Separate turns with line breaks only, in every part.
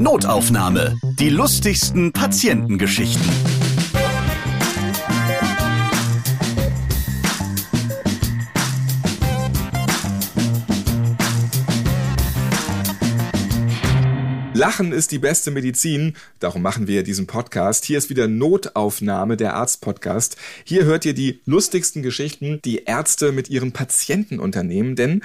Notaufnahme. Die lustigsten Patientengeschichten.
Lachen ist die beste Medizin. Darum machen wir diesen Podcast. Hier ist wieder Notaufnahme, der Arzt-Podcast. Hier hört ihr die lustigsten Geschichten, die Ärzte mit ihren Patienten unternehmen. Denn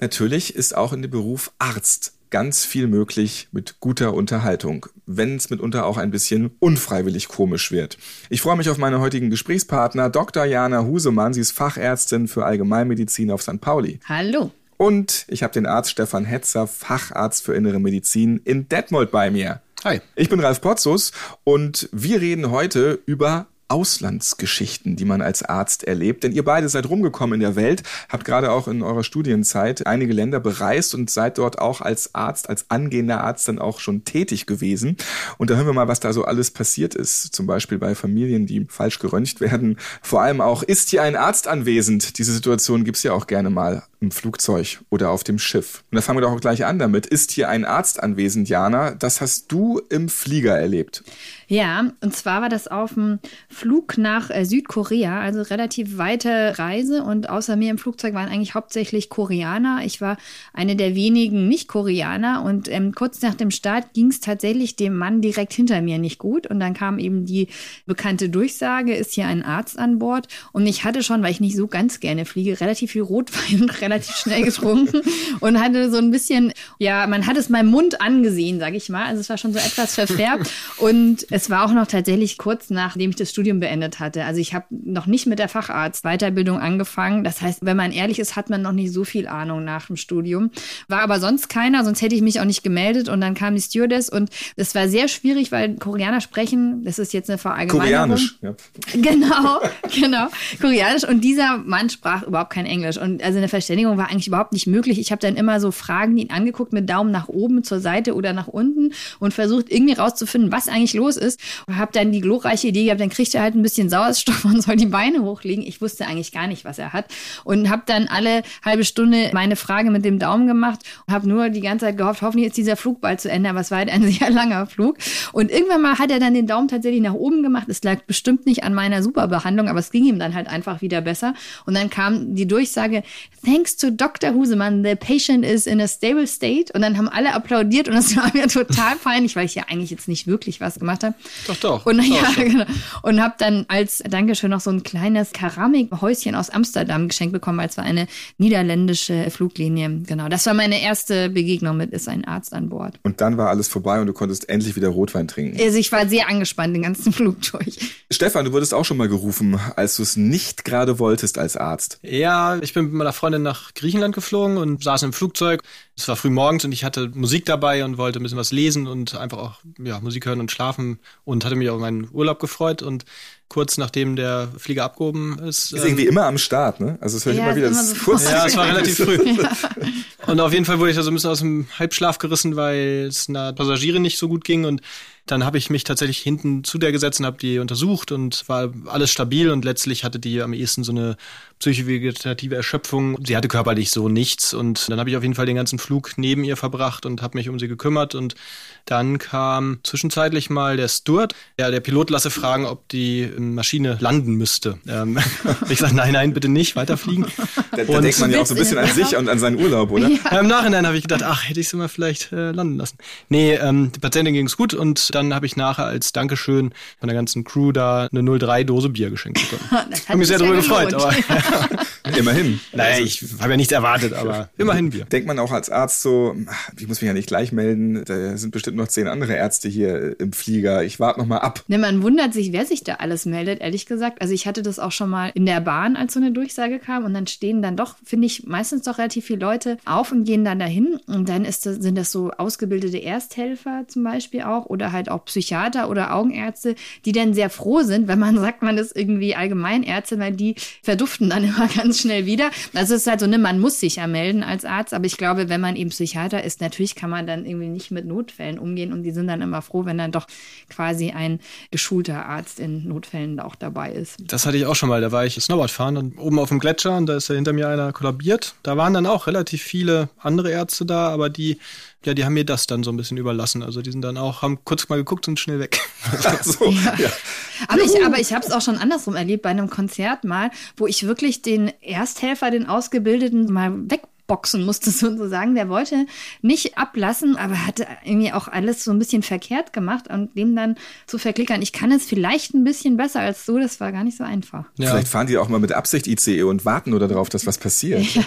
natürlich ist auch in dem Beruf Arzt ganz viel möglich mit guter Unterhaltung, wenn es mitunter auch ein bisschen unfreiwillig komisch wird. Ich freue mich auf meine heutigen Gesprächspartner, Dr. Jana Husemann. Sie ist Fachärztin für Allgemeinmedizin auf St. Pauli.
Hallo.
Und ich habe den Arzt Stefan Hetzer, Facharzt für Innere Medizin in Detmold bei mir.
Hi.
Ich bin Ralf Potzus und wir reden heute über Auslandsgeschichten, die man als Arzt erlebt. Denn ihr beide seid rumgekommen in der Welt, habt gerade auch in eurer Studienzeit einige Länder bereist und seid dort auch als Arzt, als angehender Arzt dann auch schon tätig gewesen. Und da hören wir mal, was da so alles passiert ist. Zum Beispiel bei Familien, die falsch geröntgt werden. Vor allem auch, ist hier ein Arzt anwesend? Diese Situation gibt's ja auch gerne mal im Flugzeug oder auf dem Schiff. Und da fangen wir doch auch gleich an damit. Ist hier ein Arzt anwesend, Jana? Das hast du im Flieger erlebt.
Ja, und zwar war das auf dem Flug nach äh, Südkorea, also relativ weite Reise. Und außer mir im Flugzeug waren eigentlich hauptsächlich Koreaner. Ich war eine der wenigen Nicht-Koreaner. Und ähm, kurz nach dem Start ging es tatsächlich dem Mann direkt hinter mir nicht gut. Und dann kam eben die bekannte Durchsage, ist hier ein Arzt an Bord. Und ich hatte schon, weil ich nicht so ganz gerne fliege, relativ viel Rotwein relativ schnell getrunken und hatte so ein bisschen, ja, man hat es meinem Mund angesehen, sag ich mal. Also es war schon so etwas verfärbt. Und es war auch noch tatsächlich kurz nachdem ich das Studium beendet hatte. Also ich habe noch nicht mit der Facharzt-Weiterbildung angefangen. Das heißt, wenn man ehrlich ist, hat man noch nicht so viel Ahnung nach dem Studium. War aber sonst keiner, sonst hätte ich mich auch nicht gemeldet. Und dann kam die Stewardess und es war sehr schwierig, weil Koreaner sprechen, das ist jetzt eine Verallgemeinerung.
Koreanisch, ja.
Genau, genau. Koreanisch. Und dieser Mann sprach überhaupt kein Englisch. Und also eine Verständigung war eigentlich überhaupt nicht möglich. Ich habe dann immer so Fragen ihn angeguckt mit Daumen nach oben, zur Seite oder nach unten und versucht irgendwie rauszufinden, was eigentlich los ist. Und habe dann die glorreiche Idee gehabt, dann kriegt er halt ein bisschen Sauerstoff und soll die Beine hochlegen. Ich wusste eigentlich gar nicht, was er hat. Und habe dann alle halbe Stunde meine Frage mit dem Daumen gemacht und habe nur die ganze Zeit gehofft, hoffentlich ist dieser Flug bald zu Ende. Aber es war halt ein sehr langer Flug. Und irgendwann mal hat er dann den Daumen tatsächlich nach oben gemacht. Es lag bestimmt nicht an meiner Superbehandlung, aber es ging ihm dann halt einfach wieder besser. Und dann kam die Durchsage, thanks to Dr. Husemann, the patient is in a stable state. Und dann haben alle applaudiert und das war mir total peinlich, weil ich ja eigentlich jetzt nicht wirklich was gemacht habe.
Doch, doch.
Und,
doch,
ja,
doch.
genau. und habe dann als Dankeschön noch so ein kleines Keramikhäuschen aus Amsterdam geschenkt bekommen, als war eine niederländische Fluglinie. Genau, das war meine erste Begegnung mit ist ein Arzt an Bord.
Und dann war alles vorbei und du konntest endlich wieder Rotwein trinken.
Also ich war sehr angespannt den ganzen Flug durch.
Stefan, du wurdest auch schon mal gerufen, als du es nicht gerade wolltest als Arzt.
Ja, ich bin mit meiner Freundin nach Griechenland geflogen und saß im Flugzeug. Es war früh morgens und ich hatte Musik dabei und wollte ein bisschen was lesen und einfach auch ja, Musik hören und schlafen und hatte mich auf meinen Urlaub gefreut und kurz nachdem der Flieger abgehoben ist.
Ist irgendwie immer am Start, ne? Also es höre ich
Ja,
immer wieder.
immer so
furchtbar.
Ja, es war relativ früh. Und auf jeden Fall wurde ich da so ein bisschen aus dem Halbschlaf gerissen, weil es einer Passagierin nicht so gut ging. Und dann habe ich mich tatsächlich hinten zu der gesetzt und habe die untersucht und war alles stabil und letztlich hatte die am ehesten so eine psychovegetative Erschöpfung. Sie hatte körperlich so nichts und dann habe ich auf jeden Fall den ganzen Flug neben ihr verbracht und habe mich um sie gekümmert und dann kam zwischenzeitlich mal der Steward. Ja, der Pilot lasse fragen, ob die Maschine landen müsste. Ähm, ich sage, nein, nein, bitte nicht, weiterfliegen.
Da, da denkt man ja auch so ein bisschen an sich und an seinen Urlaub, oder?
Ja, Im Nachhinein habe ich gedacht, ach, hätte ich sie mal vielleicht äh, landen lassen. Nee, ähm, die Patientin ging es gut und dann habe ich nachher als Dankeschön von der ganzen Crew da eine 03-Dose Bier geschenkt bekommen. Ich habe mich sehr darüber
ja
gefreut, aber
Immerhin.
naja, ich habe ja nichts erwartet, aber immerhin Bier.
Denkt man auch als Arzt so, ich muss mich ja nicht gleich melden, da sind bestimmt noch zehn andere Ärzte hier im Flieger, ich warte noch mal ab.
Ne, man wundert sich, wer sich da alles meldet, ehrlich gesagt. Also ich hatte das auch schon mal in der Bahn, als so eine Durchsage kam und dann stehen dann doch, finde ich, meistens doch relativ viele Leute auf und gehen dann dahin und dann ist das, sind das so ausgebildete Ersthelfer zum Beispiel auch oder halt auch Psychiater oder Augenärzte, die dann sehr froh sind, wenn man sagt, man ist irgendwie Allgemeinärzte, weil die verduften dann immer ganz schnell wieder. Also es ist halt so, ne, man muss sich ja melden als Arzt, aber ich glaube, wenn man eben Psychiater ist, natürlich kann man dann irgendwie nicht mit Notfällen umgehen und die sind dann immer froh, wenn dann doch quasi ein geschulter Arzt in Notfällen auch dabei ist.
Das hatte ich auch schon mal. Da war ich Snowboard fahren und oben auf dem Gletscher und da ist ja hinter mir einer kollabiert. Da waren dann auch relativ viele andere Ärzte da, aber die, ja, die haben mir das dann so ein bisschen überlassen. Also die sind dann auch, haben kurz mal geguckt und schnell weg.
so, ja. ja.
Aber ich, aber ich habe es auch schon andersrum erlebt bei einem Konzert mal, wo ich wirklich den Ersthelfer, den Ausgebildeten mal weg boxen musste sozusagen. Der wollte nicht ablassen, aber hatte irgendwie auch alles so ein bisschen verkehrt gemacht und dem dann zu verklickern, ich kann es vielleicht ein bisschen besser als du, das war gar nicht so einfach.
Ja. Vielleicht fahren die auch mal mit Absicht ICE und warten nur darauf, dass was passiert. Ja.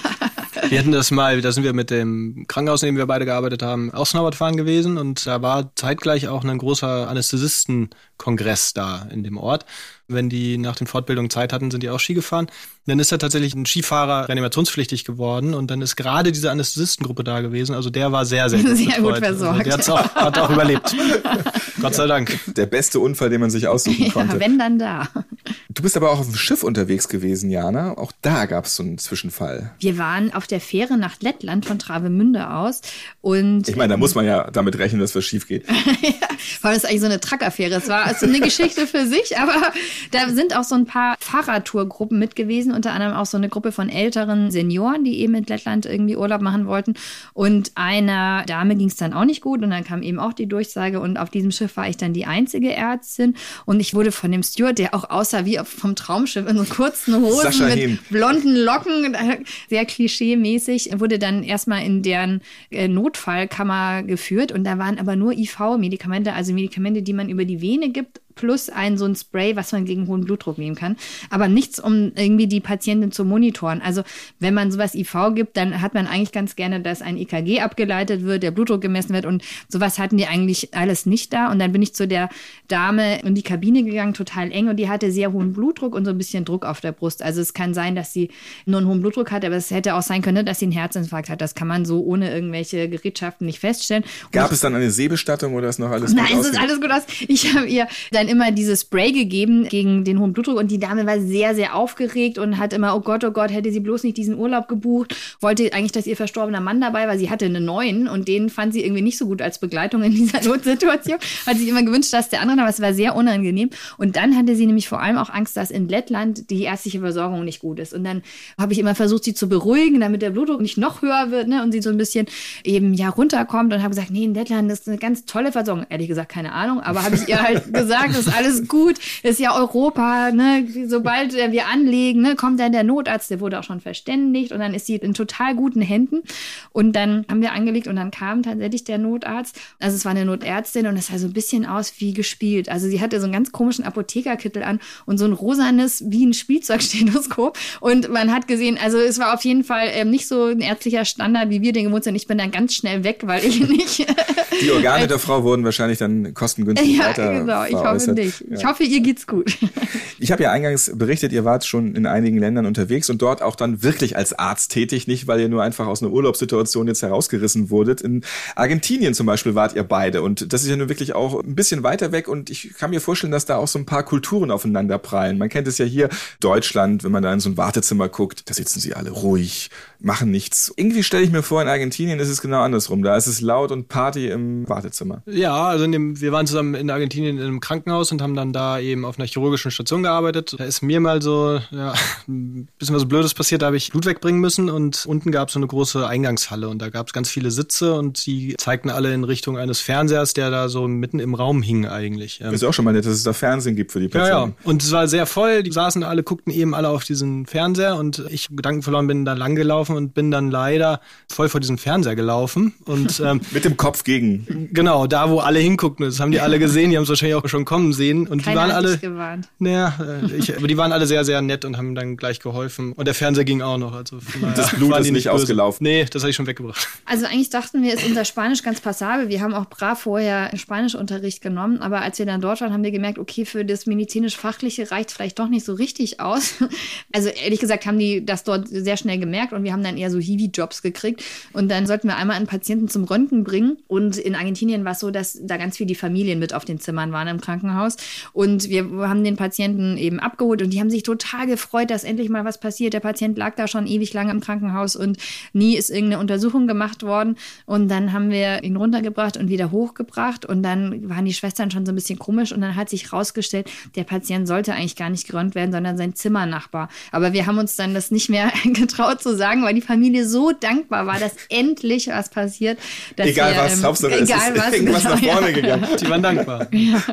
Wir hatten das mal, da sind wir mit dem Krankenhaus, in dem wir beide gearbeitet haben, auch Snowboard fahren gewesen und da war zeitgleich auch ein großer Anästhesistenkongress da in dem Ort. Wenn die nach den Fortbildungen Zeit hatten, sind die auch Ski gefahren. Dann ist da tatsächlich ein Skifahrer reanimationspflichtig geworden und dann ist gerade diese Anästhesistengruppe da gewesen. Also der war sehr, sehr gut,
sehr gut versorgt.
Also der auch, hat auch überlebt. Gott sei Dank.
Der beste Unfall, den man sich aussuchen konnte.
Ja, wenn dann da.
Du bist aber auch auf dem Schiff unterwegs gewesen, Jana. Auch da gab es so einen Zwischenfall.
Wir waren auf der Fähre nach Lettland von Travemünde aus und
ich meine, da muss man ja damit rechnen, dass was schief geht.
ja, weil das eigentlich so eine Truckaffäre. Es war also eine Geschichte für sich, aber da sind auch so ein paar Fahrradtourgruppen mit gewesen, unter anderem auch so eine Gruppe von älteren Senioren, die eben in Lettland irgendwie Urlaub machen wollten. Und einer Dame ging es dann auch nicht gut und dann kam eben auch die Durchsage und auf diesem Schiff war ich dann die einzige Ärztin und ich wurde von dem Steward, der auch aussah wie vom Traumschiff in so kurzen Hosen mit Heem. blonden Locken, sehr klischee-mäßig, wurde dann erstmal in deren äh, Notfallkammer geführt und da waren aber nur IV-Medikamente, also Medikamente, die man über die Vene gibt plus ein so ein Spray, was man gegen hohen Blutdruck nehmen kann. Aber nichts, um irgendwie die Patientin zu monitoren. Also wenn man sowas IV gibt, dann hat man eigentlich ganz gerne, dass ein EKG abgeleitet wird, der Blutdruck gemessen wird und sowas hatten die eigentlich alles nicht da. Und dann bin ich zu der Dame in die Kabine gegangen, total eng und die hatte sehr hohen Blutdruck und so ein bisschen Druck auf der Brust. Also es kann sein, dass sie nur einen hohen Blutdruck hat, aber es hätte auch sein können, dass sie einen Herzinfarkt hat. Das kann man so ohne irgendwelche Gerätschaften nicht feststellen.
Gab und es dann eine Seebestattung oder ist noch alles
Nein,
gut Nein,
es ist alles gut aus. Ich habe ihr dann immer dieses Spray gegeben gegen den hohen Blutdruck und die Dame war sehr, sehr aufgeregt und hat immer, oh Gott, oh Gott, hätte sie bloß nicht diesen Urlaub gebucht, wollte eigentlich, dass ihr verstorbener Mann dabei war. Sie hatte einen neuen und den fand sie irgendwie nicht so gut als Begleitung in dieser Notsituation. Hat sich immer gewünscht, dass der andere, aber es war sehr unangenehm. Und dann hatte sie nämlich vor allem auch Angst, dass in Lettland die ärztliche Versorgung nicht gut ist. Und dann habe ich immer versucht, sie zu beruhigen, damit der Blutdruck nicht noch höher wird ne, und sie so ein bisschen eben ja runterkommt und habe gesagt, nee, in Lettland ist eine ganz tolle Versorgung. Ehrlich gesagt, keine Ahnung, aber habe ich ihr halt gesagt, ist alles gut, ist ja Europa, ne? Sobald wir anlegen, ne, kommt dann der Notarzt, der wurde auch schon verständigt und dann ist sie in total guten Händen. Und dann haben wir angelegt und dann kam tatsächlich der Notarzt. Also es war eine Notärztin und es sah so ein bisschen aus wie gespielt. Also sie hatte so einen ganz komischen Apothekerkittel an und so ein rosanes wie ein Spielzeugstethoskop. Und man hat gesehen, also es war auf jeden Fall ähm, nicht so ein ärztlicher Standard, wie wir den gewohnt sind. Ich bin dann ganz schnell weg, weil ich nicht.
Die Organe der Frau wurden wahrscheinlich dann kostengünstig
ja,
weiter.
Genau, ich hoffe nicht. Ich hoffe, ihr geht's gut.
Ich habe ja eingangs berichtet, ihr wart schon in einigen Ländern unterwegs und dort auch dann wirklich als Arzt tätig, nicht weil ihr nur einfach aus einer Urlaubssituation jetzt herausgerissen wurdet. In Argentinien zum Beispiel wart ihr beide und das ist ja nun wirklich auch ein bisschen weiter weg und ich kann mir vorstellen, dass da auch so ein paar Kulturen aufeinander prallen. Man kennt es ja hier, Deutschland, wenn man da in so ein Wartezimmer guckt, da sitzen sie alle ruhig, machen nichts. Irgendwie stelle ich mir vor, in Argentinien ist es genau andersrum. Da ist es laut und Party im Wartezimmer.
Ja, also dem, wir waren zusammen in Argentinien in einem Krankenhaus und haben dann da eben auf einer chirurgischen Station gearbeitet. Da ist mir mal so ja, ein bisschen was Blödes passiert, da habe ich Blut wegbringen müssen und unten gab es so eine große Eingangshalle und da gab es ganz viele Sitze und die zeigten alle in Richtung eines Fernsehers, der da so mitten im Raum hing eigentlich.
Das ist auch schon mal nett, dass es da Fernsehen gibt für die Patienten.
Ja, ja. Und es war sehr voll, die saßen alle, guckten eben alle auf diesen Fernseher und ich Gedanken verloren bin da lang gelaufen und bin dann leider voll vor diesem Fernseher gelaufen und
ähm, mit dem Kopf gegen.
Genau, da wo alle hinguckten, das haben die alle gesehen, die haben es wahrscheinlich auch schon kommen sehen und
Keiner
die waren alle
gewarnt.
Naja, äh, ich, aber die waren alle sehr, sehr nett und haben dann gleich geholfen. Und der Fernseher ging auch noch. Also
naja, das Blut ist nicht, nicht ausgelaufen.
Nee, das habe ich schon weggebracht.
Also eigentlich dachten wir, ist unser Spanisch ganz passabel. Wir haben auch brav vorher Spanischunterricht genommen. Aber als wir dann dort waren, haben wir gemerkt, okay, für das medizinisch-fachliche reicht vielleicht doch nicht so richtig aus. Also ehrlich gesagt haben die das dort sehr schnell gemerkt und wir haben dann eher so Hiwi-Jobs gekriegt. Und dann sollten wir einmal einen Patienten zum Röntgen bringen. Und in Argentinien war es so, dass da ganz viel die Familien mit auf den Zimmern waren im Krankenhaus. Krankenhaus. Und wir haben den Patienten eben abgeholt und die haben sich total gefreut, dass endlich mal was passiert. Der Patient lag da schon ewig lange im Krankenhaus und nie ist irgendeine Untersuchung gemacht worden. Und dann haben wir ihn runtergebracht und wieder hochgebracht. Und dann waren die Schwestern schon so ein bisschen komisch. Und dann hat sich rausgestellt, der Patient sollte eigentlich gar nicht geräumt werden, sondern sein Zimmernachbar. Aber wir haben uns dann das nicht mehr getraut zu sagen, weil die Familie so dankbar war, dass endlich was passiert.
egal wir, was, ähm, Hauptsache egal es ist was, irgendwas genau, nach vorne ja. gegangen.
Die waren dankbar.
Ja.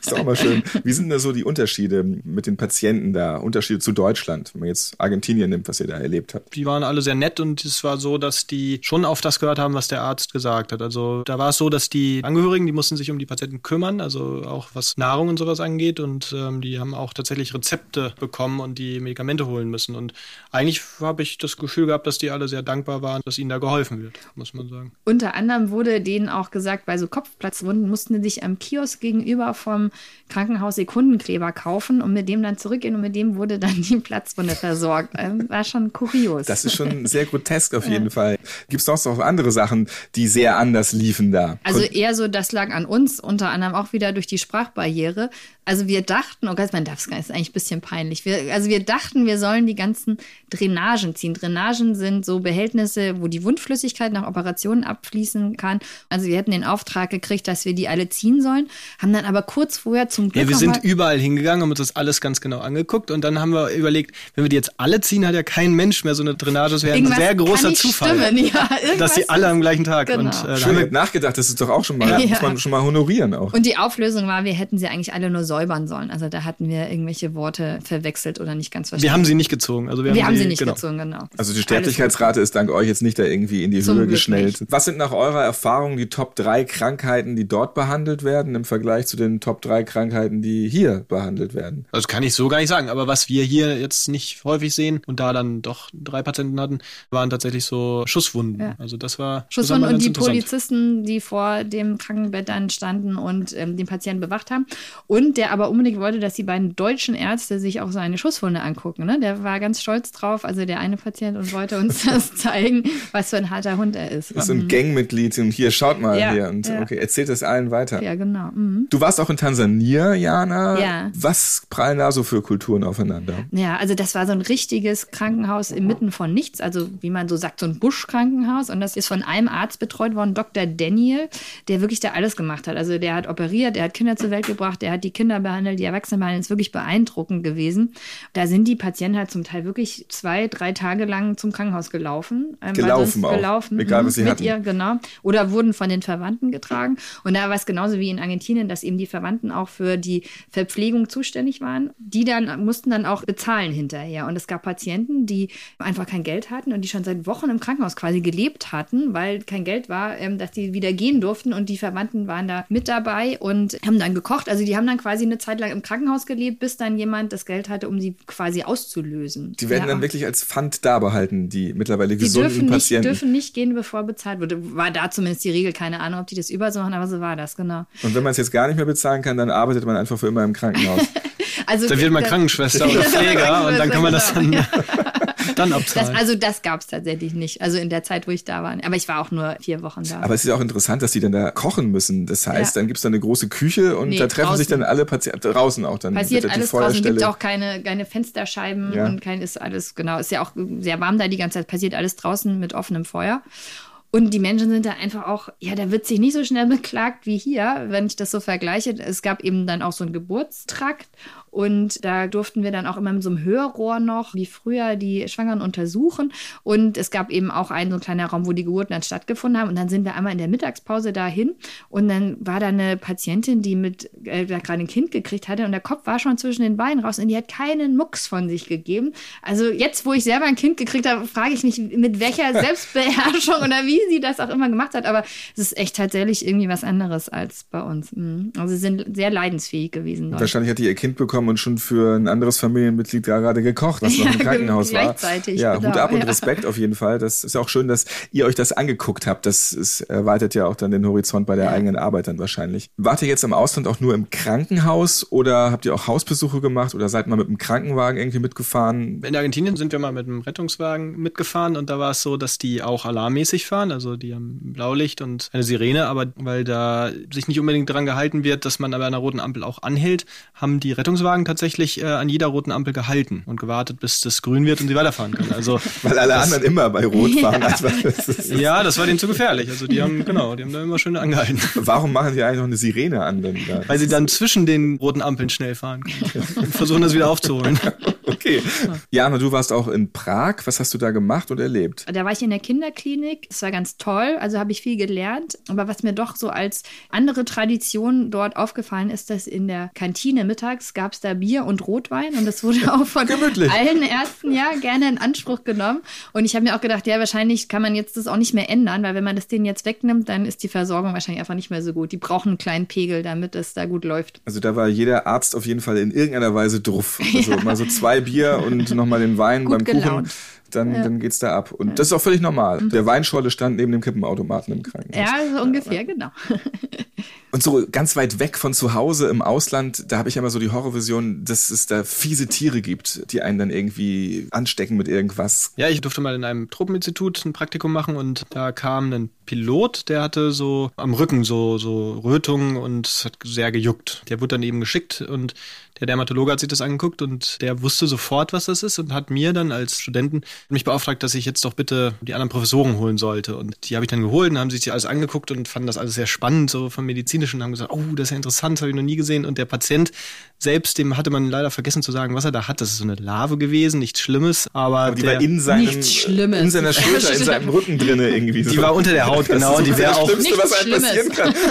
Ist auch mal schön. Wie sind da so die Unterschiede mit den Patienten da? Unterschiede zu Deutschland, wenn man jetzt Argentinien nimmt, was ihr da erlebt habt?
Die waren alle sehr nett und es war so, dass die schon auf das gehört haben, was der Arzt gesagt hat. Also da war es so, dass die Angehörigen, die mussten sich um die Patienten kümmern, also auch was Nahrung und sowas angeht und ähm, die haben auch tatsächlich Rezepte bekommen und die Medikamente holen müssen. Und eigentlich habe ich das Gefühl gehabt, dass die alle sehr dankbar waren, dass ihnen da geholfen wird, muss man sagen.
Unter anderem wurde denen auch gesagt, bei so Kopfplatzwunden mussten die sich am Kiosk gegenüber vom Krankenhaus Sekundenkleber kaufen und mit dem dann zurückgehen und mit dem wurde dann die Platzwunde versorgt. Ähm, war schon kurios.
Das ist schon sehr grotesk auf jeden ja. Fall. Gibt es noch so andere Sachen, die sehr anders liefen da?
Also eher so, das lag an uns, unter anderem auch wieder durch die Sprachbarriere. Also wir dachten, oh Gott, man darf es gar nicht, ist eigentlich ein bisschen peinlich. Wir, also wir dachten, wir sollen die ganzen Drainagen ziehen. Drainagen sind so Behältnisse, wo die Wundflüssigkeit nach Operationen abfließen kann. Also wir hätten den Auftrag gekriegt, dass wir die alle ziehen sollen, haben dann aber kurz vorher zum
Glück. Ja, wir sind überall hingegangen, haben uns das alles ganz genau angeguckt und dann haben wir überlegt, wenn wir die jetzt alle ziehen, hat ja kein Mensch mehr so eine Drainage. Das wäre ein sehr großer Zufall. Ja, dass sie alle am gleichen Tag.
Genau. Und, äh, Schön nachgedacht, das ist doch auch schon mal, ja. muss man schon mal honorieren auch.
Und die Auflösung war, wir hätten sie eigentlich alle nur säubern sollen. Also da hatten wir irgendwelche Worte verwechselt oder nicht ganz verstanden.
Wir haben sie nicht gezogen. Also wir,
wir haben, sie, haben sie nicht genau. gezogen, genau.
Also die Sterblichkeitsrate ist dank euch jetzt nicht da irgendwie in die Zum Höhe Glück geschnellt. Nicht. Was sind nach eurer Erfahrung die Top 3 Krankheiten, die dort behandelt werden im Vergleich zu den Top 3 Krankheiten, die hier behandelt werden?
Das kann ich so gar nicht sagen. Aber was wir hier jetzt nicht häufig sehen und da dann doch drei Patienten hatten, waren tatsächlich so Schusswunden. Ja. Also das war
Schusswunden und die Polizisten, die vor dem Krankenbett dann standen und ähm, den Patienten bewacht haben. Und der aber unbedingt wollte, dass die beiden deutschen Ärzte sich auch seine Schusswunde angucken. Ne? Der war ganz stolz drauf, also der eine Patient, und wollte uns das zeigen, was für ein harter Hund er ist.
Ist ein mhm. Gangmitglied und hier, schaut mal ja, hier. Und ja. okay, erzählt das allen weiter.
Ja, genau. Mhm.
Du warst auch in Tansania, Jana. Ja. Was prallen da so für Kulturen aufeinander?
Ja, also das war so ein richtiges Krankenhaus inmitten von nichts. Also wie man so sagt, so ein Buschkrankenhaus. Und das ist von einem Arzt betreut worden, Dr. Daniel, der wirklich da alles gemacht hat. Also der hat operiert, der hat Kinder zur Welt gebracht, der hat die Kinder behandelt, die Erwachsenen behandelt. Ist wirklich beeindruckend gewesen. Da sind die Patienten halt zum Teil wirklich zwei, drei Tage lang zum Krankenhaus gelaufen.
Ähm, gelaufen auch.
Gelaufen,
Egal, was sie
mit
hatten.
ihr, genau. Oder wurden von den Verwandten getragen. Und da war es genauso wie in Argentinien, dass eben die Verwandten auch für die Verpflegung zuständig waren. Die dann mussten dann auch bezahlen hinterher. Und es gab Patienten, die einfach kein Geld hatten und die schon seit Wochen im Krankenhaus quasi gelebt hatten, weil kein Geld war, ähm, dass die wieder gehen durften. Und die Verwandten waren da mit dabei und haben dann gekocht. Also die haben dann quasi eine Zeit lang im Krankenhaus gelebt, bis dann jemand das Geld hatte, um sie quasi auszulösen.
Die werden ja. dann wirklich als Pfand da behalten, die mittlerweile gesunden
die dürfen
Patienten.
Die dürfen nicht gehen, bevor bezahlt wird. War da zumindest die Regel. Keine Ahnung, ob die das überall so machen, aber so war das, genau.
Und wenn man es jetzt gar nicht mehr bezahlen kann, dann arbeitet man einfach für immer im Krankenhaus.
also, dann wird man Krankenschwester oder Pfleger und dann kann man das dann. dann abzahlen.
Das, also das gab es tatsächlich nicht. Also in der Zeit, wo ich da war. Aber ich war auch nur vier Wochen da.
Aber es ist auch interessant, dass die dann da kochen müssen. Das heißt, ja. dann gibt es da eine große Küche und nee, da treffen draußen. sich dann alle Patienten draußen auch dann.
Passiert alles die draußen. Gibt auch keine, keine Fensterscheiben ja. und kein ist alles genau. Ist ja auch sehr warm da die ganze Zeit. Passiert alles draußen mit offenem Feuer. Und die Menschen sind da einfach auch, ja, da wird sich nicht so schnell beklagt wie hier, wenn ich das so vergleiche. Es gab eben dann auch so einen Geburtstrakt und da durften wir dann auch immer mit so einem Hörrohr noch, wie früher, die Schwangeren untersuchen. Und es gab eben auch einen so einen kleinen Raum, wo die Geburten dann stattgefunden haben. Und dann sind wir einmal in der Mittagspause dahin. Und dann war da eine Patientin, die mit äh, gerade ein Kind gekriegt hatte. Und der Kopf war schon zwischen den Beinen raus. Und die hat keinen Mucks von sich gegeben. Also jetzt, wo ich selber ein Kind gekriegt habe, frage ich mich, mit welcher Selbstbeherrschung oder wie sie das auch immer gemacht hat. Aber es ist echt tatsächlich irgendwie was anderes als bei uns. Mhm. Also sie sind sehr leidensfähig gewesen.
Wahrscheinlich hat die ihr Kind bekommen gekommen und schon für ein anderes Familienmitglied gerade gekocht, was noch im Krankenhaus war. Ja,
genau,
Hut ab und
ja.
Respekt auf jeden Fall. Das ist auch schön, dass ihr euch das angeguckt habt. Das ist, erweitert ja auch dann den Horizont bei der
Ja.
eigenen Arbeit dann wahrscheinlich. Wart ihr jetzt im Ausland auch nur im Krankenhaus oder habt ihr auch Hausbesuche gemacht oder seid mal mit dem Krankenwagen irgendwie mitgefahren?
In Argentinien sind wir mal mit einem Rettungswagen mitgefahren und da war es so, dass die auch alarmmäßig fahren. Also die haben Blaulicht und eine Sirene, aber weil da sich nicht unbedingt daran gehalten wird, dass man bei einer roten Ampel auch anhält, haben die Rettungswagen tatsächlich äh, an jeder roten Ampel gehalten und gewartet, bis das grün wird und sie weiterfahren können. Also
Weil alle anderen immer bei Rot fahren. Einfach. Das ist-
ja, das war denen zu gefährlich. Also die haben, genau, die haben da immer schön angehalten.
Warum machen die eigentlich noch eine Sirene an? Denn da?
Weil sie dann zwischen den roten Ampeln schnell fahren können und versuchen das wieder aufzuholen.
Okay. Jana, du warst auch in Prag. Was hast du da gemacht und erlebt?
Da war ich in der Kinderklinik. Das war ganz toll. Also habe ich viel gelernt. Aber was mir doch so als andere Tradition dort aufgefallen ist, dass in der Kantine mittags gab es da Bier und Rotwein. Und das wurde auch von
Gemütlich.
allen Ärzten ja gerne in Anspruch genommen. Und ich habe mir auch gedacht, ja, wahrscheinlich kann man jetzt das auch nicht mehr ändern, weil wenn man das denen jetzt wegnimmt, dann ist die Versorgung wahrscheinlich einfach nicht mehr so gut. Die brauchen einen kleinen Pegel, damit es da gut läuft.
Also da war jeder Arzt auf jeden Fall in irgendeiner Weise druff. Also mal so zwei Bier und nochmal den Wein
Gut
beim Kuchen.
gelaunt.
Dann, dann geht's da ab. Und das ist auch völlig normal. Der Weinscholle stand neben dem Kippenautomaten im Krankenhaus.
Ja, so ungefähr, genau.
Und so ganz weit weg von zu Hause im Ausland, da habe ich immer so die Horrorvision, dass es da fiese Tiere gibt, die einen dann irgendwie anstecken mit irgendwas.
Ja, ich durfte mal in einem Truppeninstitut ein Praktikum machen und da kam ein Pilot, der hatte so am Rücken so, so Rötungen und hat sehr gejuckt. Der wurde dann eben geschickt und der Dermatologe hat sich das angeguckt und der wusste sofort, was das ist und hat mir dann als Studenten mich beauftragt, dass ich jetzt doch bitte die anderen Professoren holen sollte. Und die habe ich dann geholt und haben sich die alles angeguckt und fanden das alles sehr spannend, so vom Medizinischen, und haben gesagt, oh, das ist ja interessant, das habe ich noch nie gesehen. Und der Patient selbst, dem hatte man leider vergessen zu sagen, was er da hat. Das ist so eine Larve gewesen, nichts Schlimmes, aber,
Aber die
der,
war in seinem,
Nichts Schlimmes.
in seiner Schulter, in seinem Rücken drinne irgendwie.
Die war unter der Haut, genau, und die wäre
das
auch-
Schlimmste, was einem passieren kann.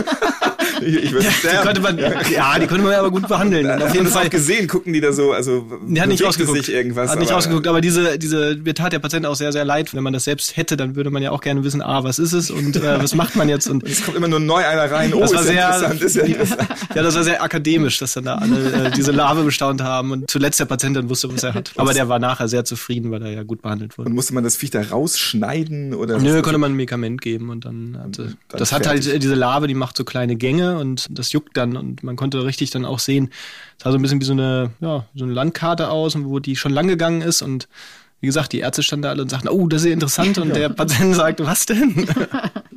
ich ich würde
Die
sterben.
konnte man, ja, die konnte man aber gut behandeln. Und auf jeden Fall.
gesehen, gucken die da so, also
Die hat nicht rausgeguckt.
sich irgendwas.
hat nicht
aber-
rausgeguckt, aber diese, diese, mir tat der Patient auch sehr, sehr leid. Wenn man das selbst hätte, dann würde man ja auch gerne wissen, ah, was ist es und äh, was macht man jetzt? Und
Es kommt immer nur neu einer rein. Oh,
das war
ja
sehr,
interessant, ist ja interessant.
ja, das war sehr akademisch, dass dann da alle äh, diese Larve bestaunt haben und zuletzt der Patient dann wusste, was er hat. Aber der war nachher sehr zufrieden, weil er ja gut behandelt wurde.
Und musste man das Viech da rausschneiden oder?
Nö, konnte man ein Medikament geben und dann hatte,
dann
das hat
fertig.
halt äh, diese Larve, die macht so kleine Gänge und das juckt dann und man konnte richtig dann auch sehen, es sah so ein bisschen wie so eine, ja, so eine Landkarte aus, wo die schon lang gegangen ist und wie gesagt, die Ärzte standen da alle und sagten, oh, das ist ja interessant und der Patient sagte, was denn?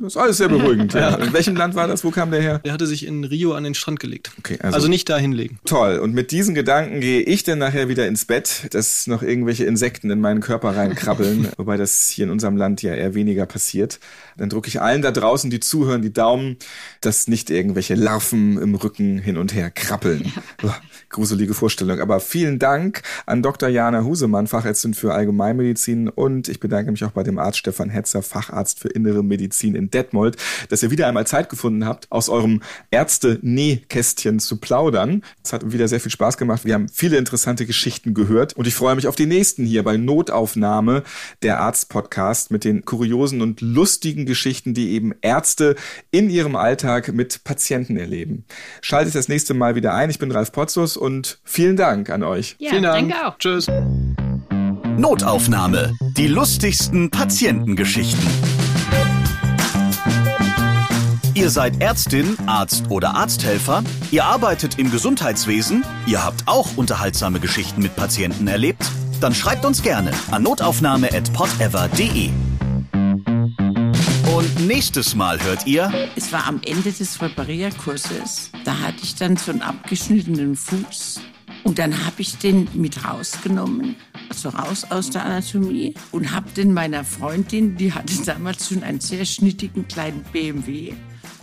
Das ist alles sehr beruhigend. Ja. In welchem Land war das? Wo kam der her?
Der hatte sich in Rio an den Strand gelegt.
Okay,
also,
also-
nicht da hinlegen.
Toll. Und mit diesen Gedanken gehe ich dann nachher wieder ins Bett, dass noch irgendwelche Insekten in meinen Körper reinkrabbeln, wobei das hier in unserem Land ja eher weniger passiert. Dann drücke ich allen da draußen, die zuhören, die Daumen, dass nicht irgendwelche Larven im Rücken hin und her krabbeln. Uah, Gruselige Vorstellung. Aber vielen Dank an Dr. Jana Husemann, Fachärztin für Allgemeinmedizin und ich bedanke mich auch bei dem Arzt Stefan Hetzer, Facharzt für Innere Medizin in Detmold, dass ihr wieder einmal Zeit gefunden habt, aus eurem Ärzte-Nähkästchen zu plaudern. Es hat wieder sehr viel Spaß gemacht. Wir haben viele interessante Geschichten gehört und ich freue mich auf die nächsten hier bei Notaufnahme, der Arzt-Podcast mit den kuriosen und lustigen Geschichten, die eben Ärzte in ihrem Alltag mit Patienten erleben. Schaltet das nächste Mal wieder ein. Ich bin Ralf Potzus und vielen Dank an euch.
Ja,
Vielen Dank.
danke auch.
Tschüss.
Notaufnahme. Die lustigsten Patientengeschichten. Ihr seid Ärztin, Arzt oder Arzthelfer? Ihr arbeitet im Gesundheitswesen? Ihr habt auch unterhaltsame Geschichten mit Patienten erlebt? Dann schreibt uns gerne an notaufnahme.podever.de. Und nächstes Mal hört ihr
Es war am Ende des Reparierkurses. Da hatte ich dann so einen abgeschnittenen Fuß. Und dann habe ich den mit rausgenommen, also raus aus der Anatomie, und habe den meiner Freundin, die hatte damals schon einen sehr schnittigen kleinen BMW,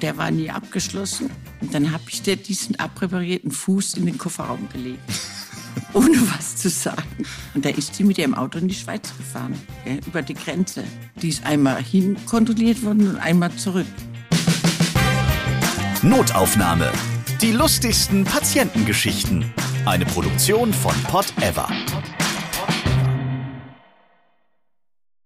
der war nie abgeschlossen. Und dann habe ich der diesen abreparierten Fuß in den Kofferraum gelegt. Ohne was zu sagen. Und da ist die mit ihrem Auto in die Schweiz gefahren, gell, über die Grenze. Die ist einmal hin kontrolliert worden und einmal zurück.
Notaufnahme. Die lustigsten Patientengeschichten. Eine Produktion von Pod Ever.